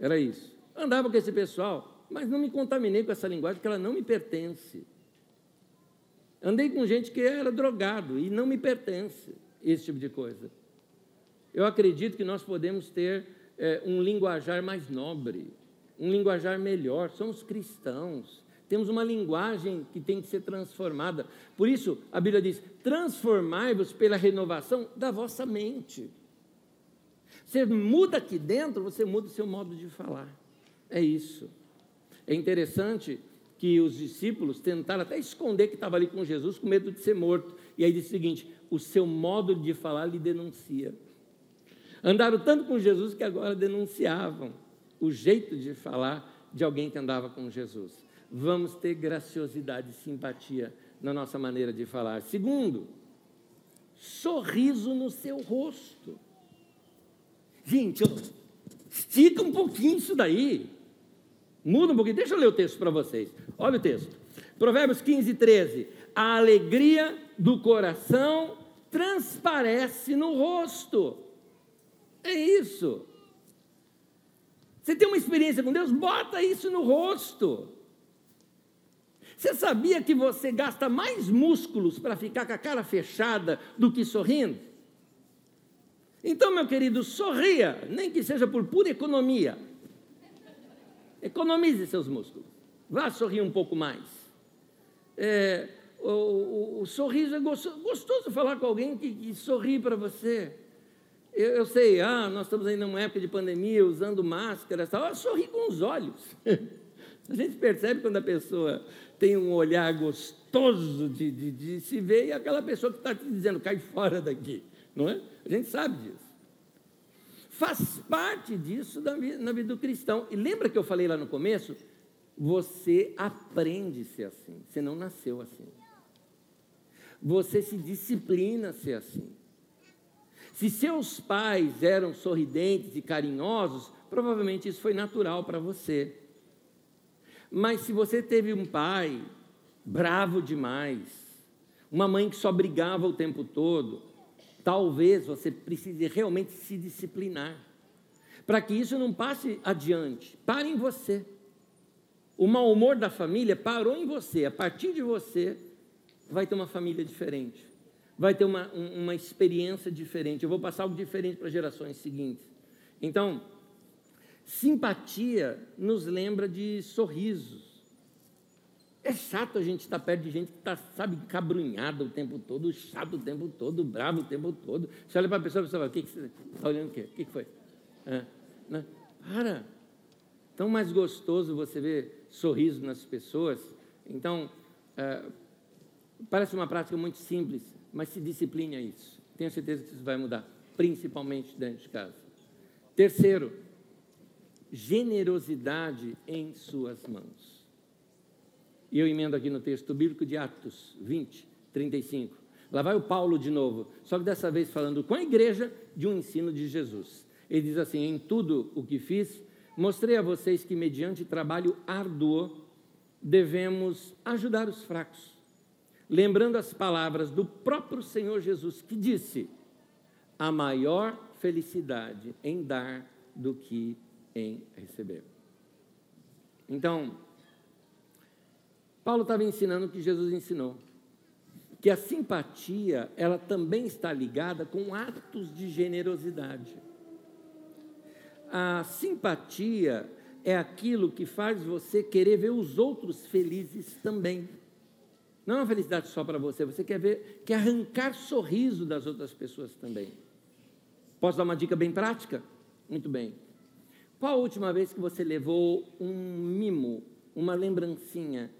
Era isso. Andava com esse pessoal, mas não me contaminei com essa linguagem, porque ela não me pertence. Andei com gente que era drogado e não me pertence esse tipo de coisa. Eu acredito que nós podemos ter é, um linguajar mais nobre, um linguajar melhor. Somos cristãos, temos uma linguagem que tem que ser transformada. Por isso, a Bíblia diz: transformai-vos pela renovação da vossa mente. Você muda aqui dentro, você muda o seu modo de falar. É isso. É interessante que os discípulos tentaram até esconder que estava ali com Jesus com medo de ser morto. E aí diz o seguinte: o seu modo de falar lhe denuncia. Andaram tanto com Jesus que agora denunciavam o jeito de falar de alguém que andava com Jesus. Vamos ter graciosidade e simpatia na nossa maneira de falar. Segundo, sorriso no seu rosto. Gente, estica um pouquinho isso daí. Muda um pouquinho. Deixa eu ler o texto para vocês. Olha o texto. Provérbios 15, 13. A alegria do coração transparece no rosto. É isso. Você tem uma experiência com Deus? Bota isso no rosto. Você sabia que você gasta mais músculos para ficar com a cara fechada do que sorrindo? Então, meu querido, sorria, nem que seja por pura economia. Economize seus músculos. Vá sorrir um pouco mais. É, o, o, o, sorriso é gostoso, gostoso falar com alguém que, que sorri para você. Eu, eu, sei, ah, nós estamos ainda numa época de pandemia, usando máscara, tal. Ah, sorri com os olhos. [laughs] A gente percebe quando a pessoa tem um olhar gostoso de, de, de se ver e aquela pessoa que está te dizendo, cai fora daqui, não é? A gente sabe disso. Faz parte disso na vida, na vida do cristão. E lembra que eu falei lá no começo? Você aprende a ser assim, você não nasceu assim. Você se disciplina a ser assim. Se seus pais eram sorridentes e carinhosos, provavelmente isso foi natural para você. Mas se você teve um pai bravo demais, uma mãe que só brigava o tempo todo, talvez você precise realmente se disciplinar, para que isso não passe adiante. Pare em você. O mau humor da família parou em você. A partir de você, vai ter uma família diferente vai ter uma, uma experiência diferente. Eu vou passar algo diferente para gerações seguintes. Então, simpatia nos lembra de sorrisos. É chato a gente estar perto de gente que está, sabe, cabrunhada o tempo todo, chato o tempo todo, bravo o tempo todo. Você olha para a pessoa e fala, o que, que você está olhando o quê? O que, que foi? É, né? Para! Tão mais gostoso você ver sorriso nas pessoas. Então, é, parece uma prática muito simples, mas se discipline a isso. Tenho certeza que isso vai mudar, principalmente dentro de casa. Terceiro, generosidade em suas mãos. E eu emendo aqui no texto bíblico de Atos 20, 35. Lá vai o Paulo de novo, só que dessa vez falando com a igreja de um ensino de Jesus. Ele diz assim: Em tudo o que fiz, mostrei a vocês que, mediante trabalho árduo, devemos ajudar os fracos. Lembrando as palavras do próprio Senhor Jesus, que disse: A maior felicidade em dar do que em receber. Então, Paulo estava ensinando o que Jesus ensinou, que a simpatia, ela também está ligada com atos de generosidade. A simpatia é aquilo que faz você querer ver os outros felizes também. Não é uma felicidade só para você, você quer ver, quer arrancar sorriso das outras pessoas também. Posso dar uma dica bem prática? Muito bem. Qual a última vez que você levou um mimo, uma lembrancinha?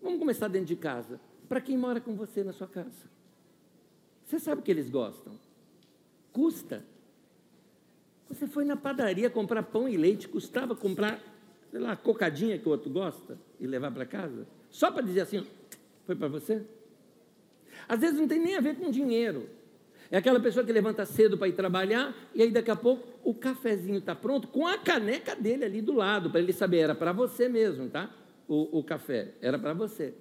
Vamos começar dentro de casa. Para quem mora com você na sua casa. Você sabe que eles gostam. Custa. Você foi na padaria comprar pão e leite, custava comprar, sei lá, a cocadinha que o outro gosta e levar para casa? Só para dizer assim, foi para você? Às vezes não tem nem a ver com dinheiro. É aquela pessoa que levanta cedo para ir trabalhar e aí daqui a pouco o cafezinho está pronto com a caneca dele ali do lado, para ele saber, era para você mesmo, tá? O, o café, era para você.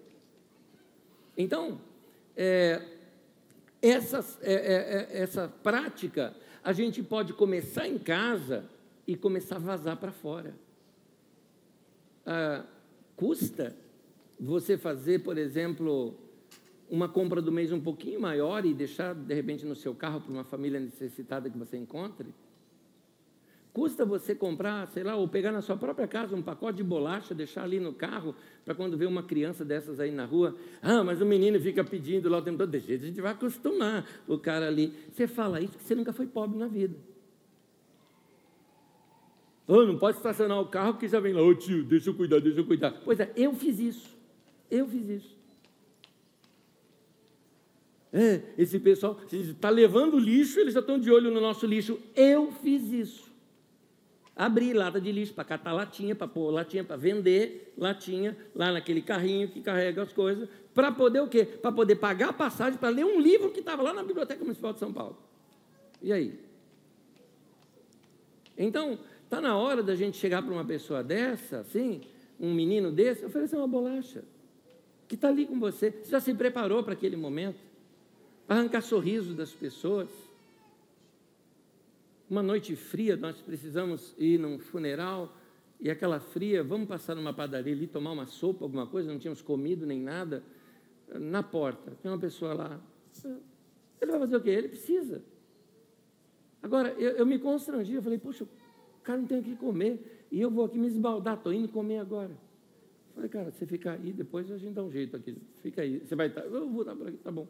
Então, é, essa, é, é, é, essa prática a gente pode começar em casa e começar a vazar para fora. Ah, custa você fazer, por exemplo, uma compra do mês um pouquinho maior e deixar, de repente, no seu carro para uma família necessitada que você encontre? Custa você comprar, sei lá, ou pegar na sua própria casa um pacote de bolacha, deixar ali no carro, para quando vê uma criança dessas aí na rua, ah, mas o menino fica pedindo lá o tempo todo, de jeito a gente vai acostumar o cara ali. Você fala isso porque você nunca foi pobre na vida. Oh, não pode estacionar o carro que já vem lá, ô oh, tio, deixa eu cuidar, deixa eu cuidar. Pois é, eu fiz isso. Eu fiz isso. É, esse pessoal está levando lixo, eles já estão de olho no nosso lixo. Eu fiz isso. Abri lata de lixo para catar latinha, para pôr latinha, para vender latinha, lá naquele carrinho que carrega as coisas, para poder o quê? Para poder pagar a passagem para ler um livro que estava lá na Biblioteca Municipal de São Paulo. E aí? Então, está na hora da gente chegar para uma pessoa dessa, assim, um menino desse, oferecer uma bolacha, que está ali com você. Você já se preparou para aquele momento? arrancar sorriso das pessoas. Uma noite fria, nós precisamos ir num funeral, e aquela fria, vamos passar numa padaria ali, tomar uma sopa, alguma coisa, não tínhamos comido nem nada. Na porta, tem uma pessoa lá. Ele vai fazer o quê? Ele precisa. Agora, eu, eu me constrangi, eu falei, puxa, o cara não tem o que comer, e eu vou aqui me esbaldar, estou indo comer agora. Eu falei, cara, você fica aí, depois a gente dá um jeito aqui. Fica aí. Você vai estar, eu vou estar por aqui, tá bom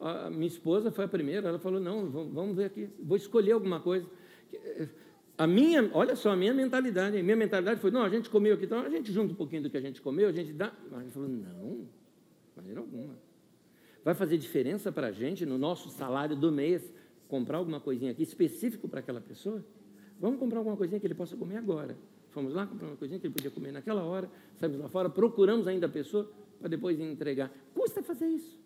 a minha esposa foi a primeira, ela falou, não, vamos ver aqui, vou escolher alguma coisa. Eh, a minha, olha só, a minha mentalidade, a minha mentalidade foi, não, a gente comeu aqui, então a gente junta um pouquinho do que a gente comeu, a gente dá. Mas ele falou, não, maneira alguma. Vai fazer diferença para a gente, no nosso salário do mês, comprar alguma coisinha aqui específico para aquela pessoa? Vamos comprar alguma coisinha que ele possa comer agora. Fomos lá, comprar uma coisinha que ele podia comer naquela hora, saímos lá fora, procuramos ainda a pessoa para depois entregar. Custa fazer isso.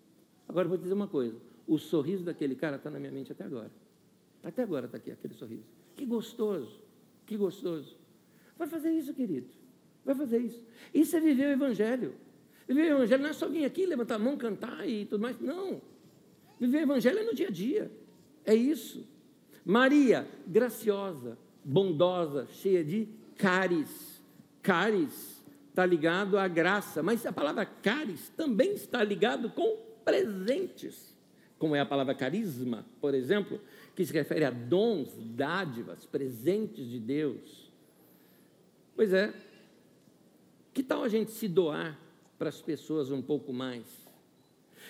Agora vou dizer uma coisa: o sorriso daquele cara está na minha mente até agora. Até agora está aqui aquele sorriso. Que gostoso, que gostoso. Vai fazer isso, querido. Vai fazer isso. Isso é viver o Evangelho. Viver o Evangelho não é só vir aqui, levantar a mão, cantar e tudo mais. Não. Viver o Evangelho é no dia a dia. É isso. Maria, graciosa, bondosa, cheia de caris. Caris está ligado à graça, mas a palavra caris também está ligado com presentes, como é a palavra carisma, por exemplo, que se refere a dons, dádivas, presentes de Deus. Pois é, que tal a gente se doar para as pessoas um pouco mais?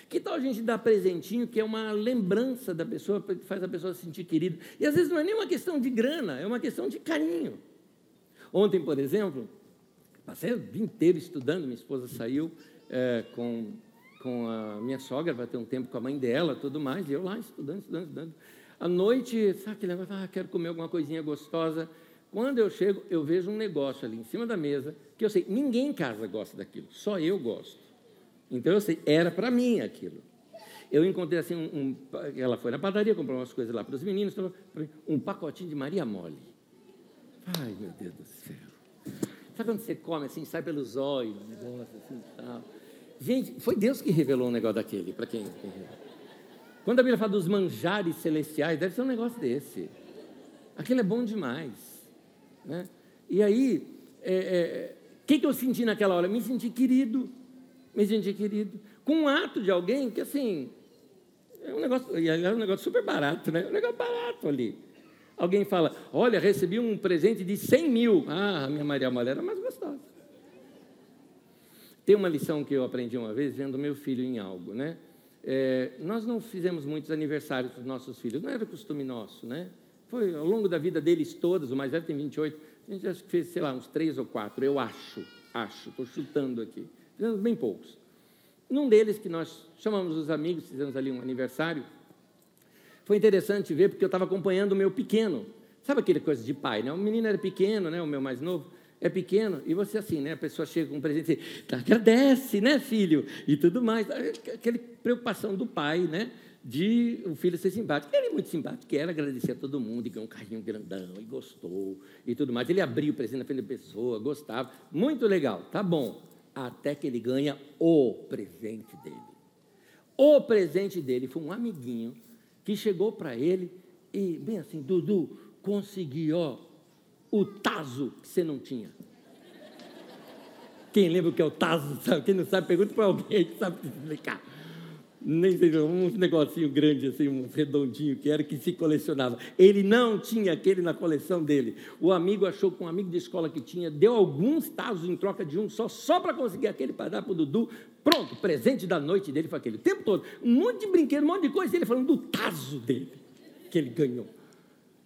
Que tal a gente dar presentinho que é uma lembrança da pessoa, que faz a pessoa se sentir querida? E às vezes não é nem uma questão de grana, é uma questão de carinho. Ontem, por exemplo, passei o dia inteiro estudando, minha esposa saiu é, com com a minha sogra, vai ter um tempo com a mãe dela, tudo mais, e eu lá estudando, estudando, estudando. À noite, sabe aquele negócio, ah, quero comer alguma coisinha gostosa. Quando eu chego, eu vejo um negócio ali em cima da mesa, que eu sei, ninguém em casa gosta daquilo, só eu gosto. Então eu sei, era para mim aquilo. Eu encontrei assim, um, um, ela foi na padaria, comprou umas coisas lá para os meninos, um pacotinho de Maria Mole. Ai, meu Deus do céu. Sabe quando você come assim, sai pelos olhos, negócio assim tal. Gente, foi Deus que revelou um negócio daquele, para quem, Quando a Bíblia fala dos manjares celestiais, deve ser um negócio desse. Aquilo é bom demais. Né? E aí, o é, é, que, que eu senti naquela hora? Me senti querido, me senti querido. Com um ato de alguém que, assim, é um negócio, é um negócio super barato, né? É um negócio barato ali. Alguém fala, olha, recebi um presente de 100 mil. Ah, minha Maria Mulher era mais gostosa. Tem uma lição que eu aprendi uma vez vendo meu filho em algo, né? É, nós não fizemos muitos aniversários para os nossos filhos, não era costume nosso, né? Foi ao longo da vida deles todas, o mais velho tem 28, a gente acho que fez, sei lá, uns três ou quatro, eu acho, acho, estou chutando aqui. Fizemos bem poucos. Num deles, que nós chamamos os amigos, fizemos ali um aniversário, foi interessante ver, porque eu estava acompanhando o meu pequeno. Sabe aquele coisa de pai, né? O menino era pequeno, né? O meu mais novo é pequeno, e você assim, né? A pessoa chega com um presente e diz, tá, agradece, né, filho? E tudo mais. Aquela preocupação do pai, né? De o filho ser simpático. Ele é muito simpático, quer agradecer a todo mundo, e ganhou um carrinho grandão, e gostou, e tudo mais. Ele abriu o presente na frente da pessoa, gostava. Muito legal, tá bom até que ele ganha o presente dele. O presente dele foi um amiguinho que chegou para ele e, bem assim, Dudu, consegui, ó, o taso que você não tinha. Quem lembra o que é o taso? Sabe? Quem não sabe, pergunta para alguém que sabe explicar nem sei, um negocinho grande, assim, um redondinho que era, que se colecionava. Ele não tinha aquele na coleção dele. O amigo achou que um amigo de escola que tinha, deu alguns tazos em troca de um só, só para conseguir aquele para dar para o Dudu. Pronto, presente da noite dele foi aquele. O tempo todo, um monte de brinquedo, um monte de coisa, ele falando do tazo dele, que ele ganhou.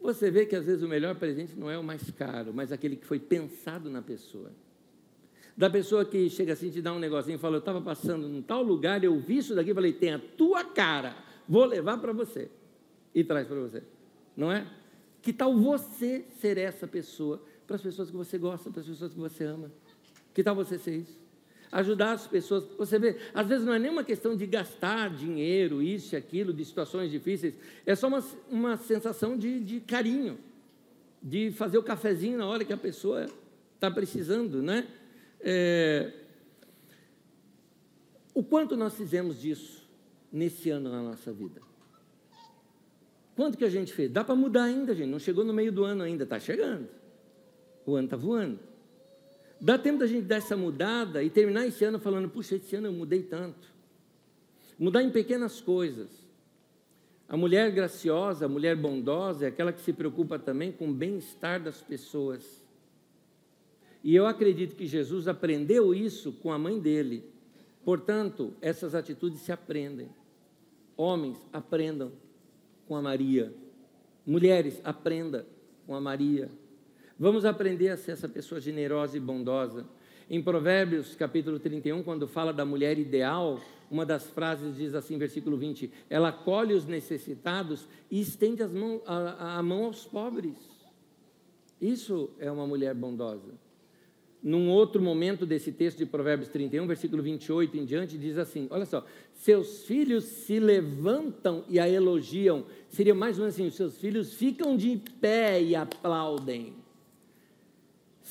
Você vê que às vezes o melhor presente não é o mais caro, mas aquele que foi pensado na pessoa. Da pessoa que chega assim, te dá um negocinho e fala: Eu estava passando num tal lugar, eu vi isso daqui falei: Tem a tua cara, vou levar para você. E traz para você. Não é? Que tal você ser essa pessoa para as pessoas que você gosta, para as pessoas que você ama? Que tal você ser isso? Ajudar as pessoas. Você vê, às vezes não é nem uma questão de gastar dinheiro, isso e aquilo, de situações difíceis. É só uma, uma sensação de, de carinho, de fazer o cafezinho na hora que a pessoa está precisando, né? É, o quanto nós fizemos disso nesse ano na nossa vida? Quanto que a gente fez? Dá para mudar ainda, gente. Não chegou no meio do ano ainda, está chegando. O ano está voando. Dá tempo da gente dar essa mudada e terminar esse ano falando: puxa, esse ano eu mudei tanto. Mudar em pequenas coisas. A mulher graciosa, a mulher bondosa é aquela que se preocupa também com o bem-estar das pessoas. E eu acredito que Jesus aprendeu isso com a mãe dele. Portanto, essas atitudes se aprendem. Homens, aprendam com a Maria. Mulheres, aprenda com a Maria. Vamos aprender a ser essa pessoa generosa e bondosa. Em Provérbios, capítulo 31, quando fala da mulher ideal, uma das frases diz assim, versículo 20: Ela acolhe os necessitados e estende mãos, a, a mão aos pobres. Isso é uma mulher bondosa num outro momento desse texto de Provérbios 31, versículo 28 em diante, diz assim: olha só, seus filhos se levantam e a elogiam. Seria mais ou menos assim: os seus filhos ficam de pé e aplaudem.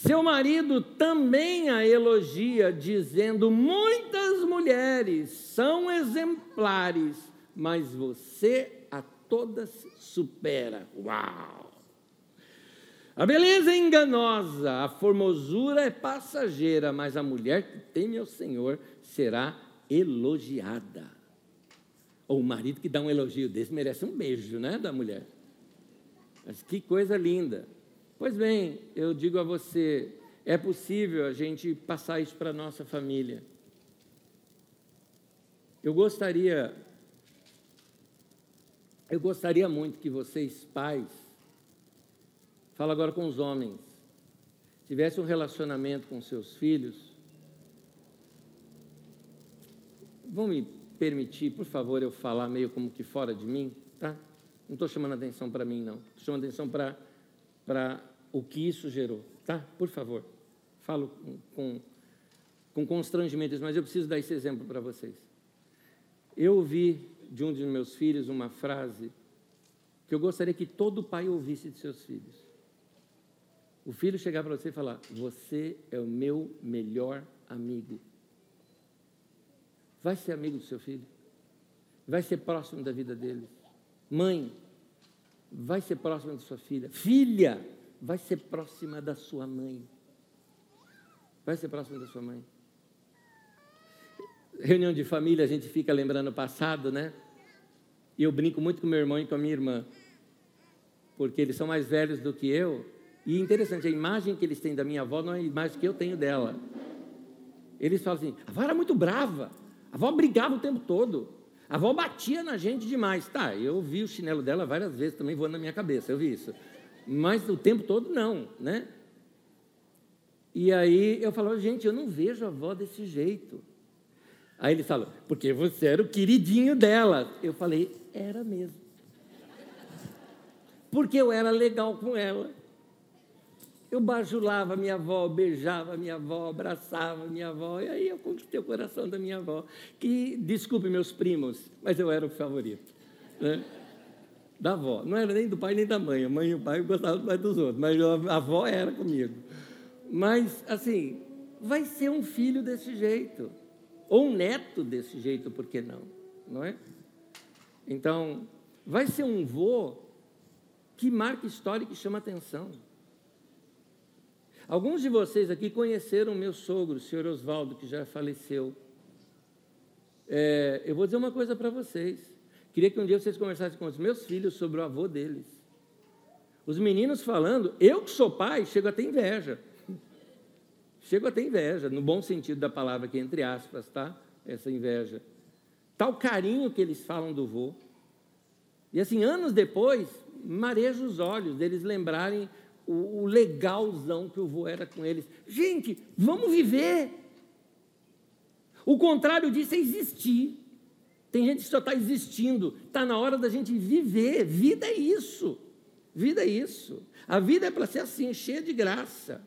Seu marido também a elogia, dizendo: muitas mulheres são exemplares, mas você a todas supera. Uau! A beleza é enganosa, a formosura é passageira, mas a mulher que teme ao Senhor será elogiada. Ou o marido que dá um elogio desse merece um beijo, né, da mulher. Mas que coisa linda. Pois bem, eu digo a você, é possível a gente passar isso para a nossa família. Eu gostaria, eu gostaria muito que vocês, pais, Fala agora com os homens. Tivesse um relacionamento com seus filhos, vão me permitir, por favor, eu falar meio como que fora de mim, tá? Não estou chamando atenção para mim, não. Estou chamando atenção para o que isso gerou. Tá? Por favor. Falo com, com, com constrangimento, mas eu preciso dar esse exemplo para vocês. Eu ouvi de um dos meus filhos uma frase que eu gostaria que todo pai ouvisse de seus filhos. O filho chegar para você e falar: Você é o meu melhor amigo. Vai ser amigo do seu filho. Vai ser próximo da vida dele. Mãe, vai ser próxima da sua filha. Filha, vai ser próxima da sua mãe. Vai ser próxima da sua mãe. Reunião de família, a gente fica lembrando o passado, né? E eu brinco muito com meu irmão e com a minha irmã, porque eles são mais velhos do que eu. E interessante, a imagem que eles têm da minha avó não é a imagem que eu tenho dela. Eles falam assim: a avó era muito brava, a avó brigava o tempo todo, a avó batia na gente demais. Tá, eu vi o chinelo dela várias vezes também voando na minha cabeça, eu vi isso. Mas o tempo todo não, né? E aí eu falo, gente, eu não vejo a avó desse jeito. Aí eles falam, porque você era o queridinho dela. Eu falei, era mesmo. Porque eu era legal com ela. Eu bajulava minha avó, beijava minha avó, abraçava minha avó, e aí eu conquistei o coração da minha avó, que, desculpe meus primos, mas eu era o favorito. Né? Da avó. Não era nem do pai nem da mãe. A mãe e o pai gostavam mais dos outros, mas a avó era comigo. Mas, assim, vai ser um filho desse jeito, ou um neto desse jeito, por que não? Não é? Então, vai ser um vô que marca história e que chama atenção. Alguns de vocês aqui conheceram meu sogro, o senhor Oswaldo, que já faleceu. É, eu vou dizer uma coisa para vocês. Queria que um dia vocês conversassem com os meus filhos sobre o avô deles. Os meninos falando, eu que sou pai, chego a ter inveja. Chego a ter inveja, no bom sentido da palavra aqui, entre aspas, tá? Essa inveja. Tal carinho que eles falam do vô. E assim, anos depois, marejo os olhos deles lembrarem o, o legalzão que o vô era com eles. Gente, vamos viver. O contrário disso é existir. Tem gente que só está existindo. Está na hora da gente viver. Vida é isso. Vida é isso. A vida é para ser assim, cheia de graça.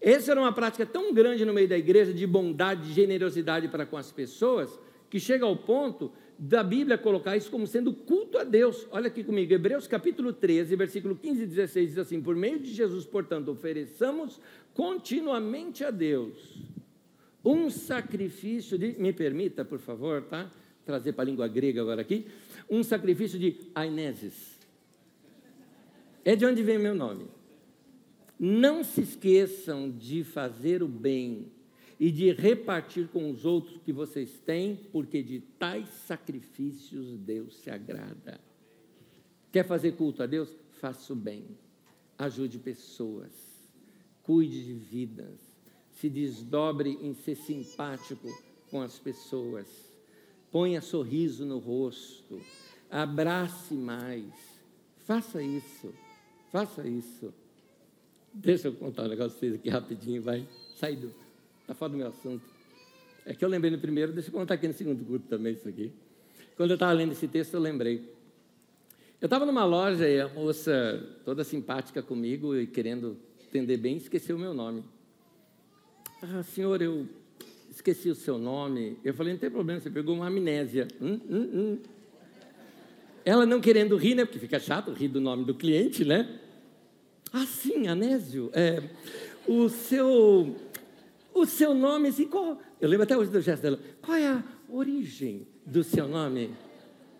Essa era uma prática tão grande no meio da igreja de bondade, de generosidade para com as pessoas, que chega ao ponto da Bíblia colocar isso como sendo culto a Deus. Olha aqui comigo, Hebreus capítulo 13, versículo 15 e 16 diz assim: Por meio de Jesus, portanto, ofereçamos continuamente a Deus um sacrifício de, me permita, por favor, tá? Trazer para a língua grega agora aqui, um sacrifício de aineses. É de onde vem meu nome. Não se esqueçam de fazer o bem e de repartir com os outros que vocês têm, porque de tais sacrifícios Deus se agrada. Quer fazer culto a Deus? Faça o bem. Ajude pessoas. Cuide de vidas. Se desdobre em ser simpático com as pessoas. Ponha sorriso no rosto. Abrace mais. Faça isso. Faça isso. Deixa eu contar um negócio para vocês aqui rapidinho, vai. Sai do Está fora do meu assunto. É que eu lembrei no primeiro, deixa eu contar aqui no segundo culto também isso aqui. Quando eu estava lendo esse texto, eu lembrei. Eu estava numa loja e a moça, toda simpática comigo e querendo entender bem, esqueceu o meu nome. Ah, senhor, eu esqueci o seu nome. Eu falei, não tem problema, você pegou uma amnésia. Hum, hum, hum. Ela não querendo rir, né? Porque fica chato rir do nome do cliente, né? Ah, sim, Anésio. É, o seu o seu nome, assim, qual, eu lembro até hoje do gesto dela, qual é a origem do seu nome?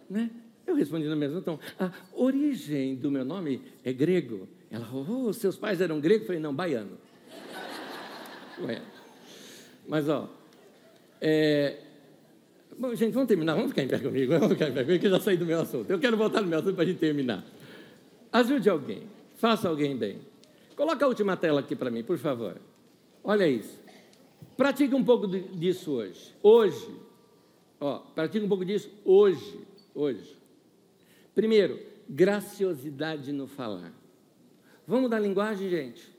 Né? Eu respondi no mesmo tom, a origem do meu nome é grego. Ela, oh, seus pais eram gregos? Eu falei, não, baiano. Ué. Mas, ó, é... Bom, gente, vamos terminar, vamos ficar em pé comigo, [laughs] vamos ficar em pé comigo, que eu já saí do meu assunto. Eu quero voltar no meu assunto para a gente terminar. Ajude alguém, faça alguém bem. Coloca a última tela aqui para mim, por favor. Olha isso. Pratique um pouco disso hoje. Hoje. Ó, pratique um pouco disso hoje. Hoje. Primeiro, graciosidade no falar. Vamos mudar a linguagem, gente?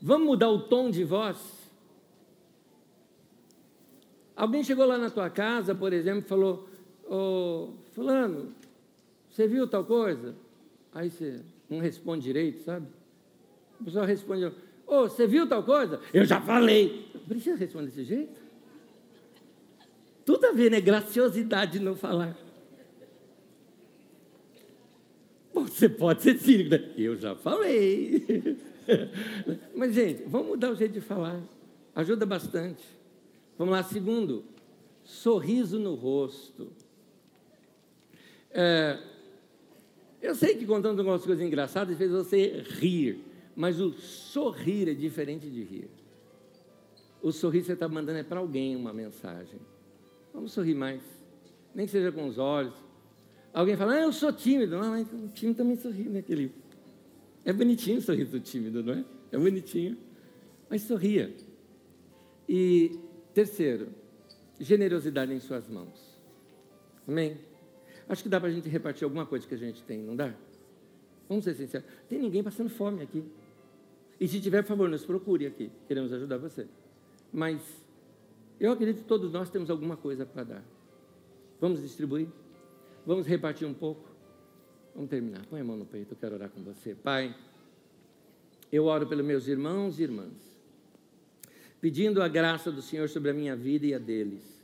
Vamos mudar o tom de voz? Alguém chegou lá na tua casa, por exemplo, e falou: Ô, Fulano, Você viu tal coisa? Aí você não responde direito, sabe? A pessoa responde: Ô, oh, você viu tal coisa? Eu já falei. Precisa responder desse jeito? Tudo a ver, né? Graciosidade não falar. Você pode ser cínico, né? Eu já falei. [laughs] Mas, gente, vamos mudar o jeito de falar. Ajuda bastante. Vamos lá, segundo, sorriso no rosto. É, eu sei que contando algumas coisas engraçadas fez você rir, mas o sorrir é diferente de rir. O sorrir você está mandando é para alguém uma mensagem. Vamos sorrir mais, nem que seja com os olhos. Alguém fala, ah, eu sou tímido. Não, mas o tímido também sorri, né? Aquele... É bonitinho o sorriso tímido, não é? É bonitinho. Mas sorria. E terceiro, generosidade em suas mãos. Amém? Acho que dá para a gente repartir alguma coisa que a gente tem, não dá? Vamos ser sinceros. Tem ninguém passando fome aqui. E se tiver, por favor, nos procure aqui. Queremos ajudar você. Mas eu acredito que todos nós temos alguma coisa para dar. Vamos distribuir? Vamos repartir um pouco? Vamos terminar. Põe a mão no peito, eu quero orar com você. Pai, eu oro pelos meus irmãos e irmãs, pedindo a graça do Senhor sobre a minha vida e a deles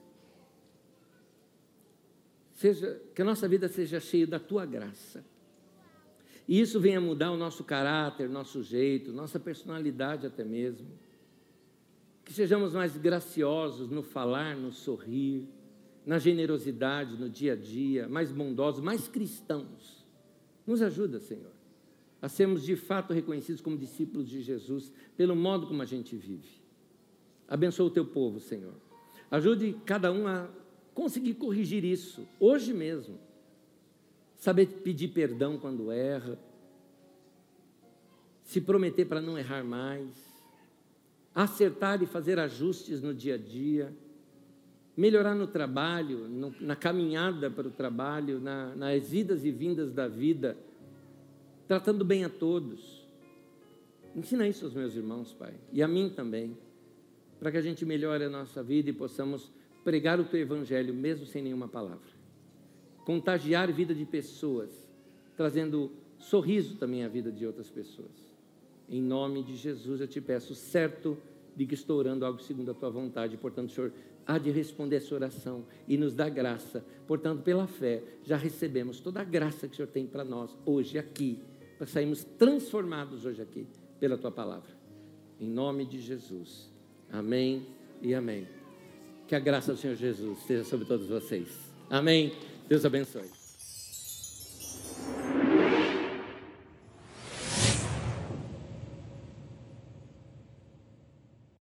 seja, que a nossa vida seja cheia da tua graça. E isso venha mudar o nosso caráter, nosso jeito, nossa personalidade até mesmo. Que sejamos mais graciosos no falar, no sorrir, na generosidade, no dia a dia, mais bondosos, mais cristãos. Nos ajuda, Senhor, a sermos de fato reconhecidos como discípulos de Jesus, pelo modo como a gente vive. Abençoa o teu povo, Senhor. Ajude cada um a conseguir corrigir isso, hoje mesmo. Saber pedir perdão quando erra, se prometer para não errar mais, acertar e fazer ajustes no dia a dia, melhorar no trabalho, no, na caminhada para o trabalho, na, nas idas e vindas da vida, tratando bem a todos. Ensina isso aos meus irmãos, Pai, e a mim também, para que a gente melhore a nossa vida e possamos pregar o teu evangelho mesmo sem nenhuma palavra. Contagiar a vida de pessoas, trazendo sorriso também à vida de outras pessoas. Em nome de Jesus eu te peço, certo de que estou orando algo segundo a tua vontade, portanto, Senhor, há de responder essa oração e nos dá graça. Portanto, pela fé, já recebemos toda a graça que o Senhor tem para nós hoje aqui, para sairmos transformados hoje aqui pela tua palavra. Em nome de Jesus. Amém e amém. Que a graça do Senhor Jesus esteja sobre todos vocês. Amém. Deus abençoe.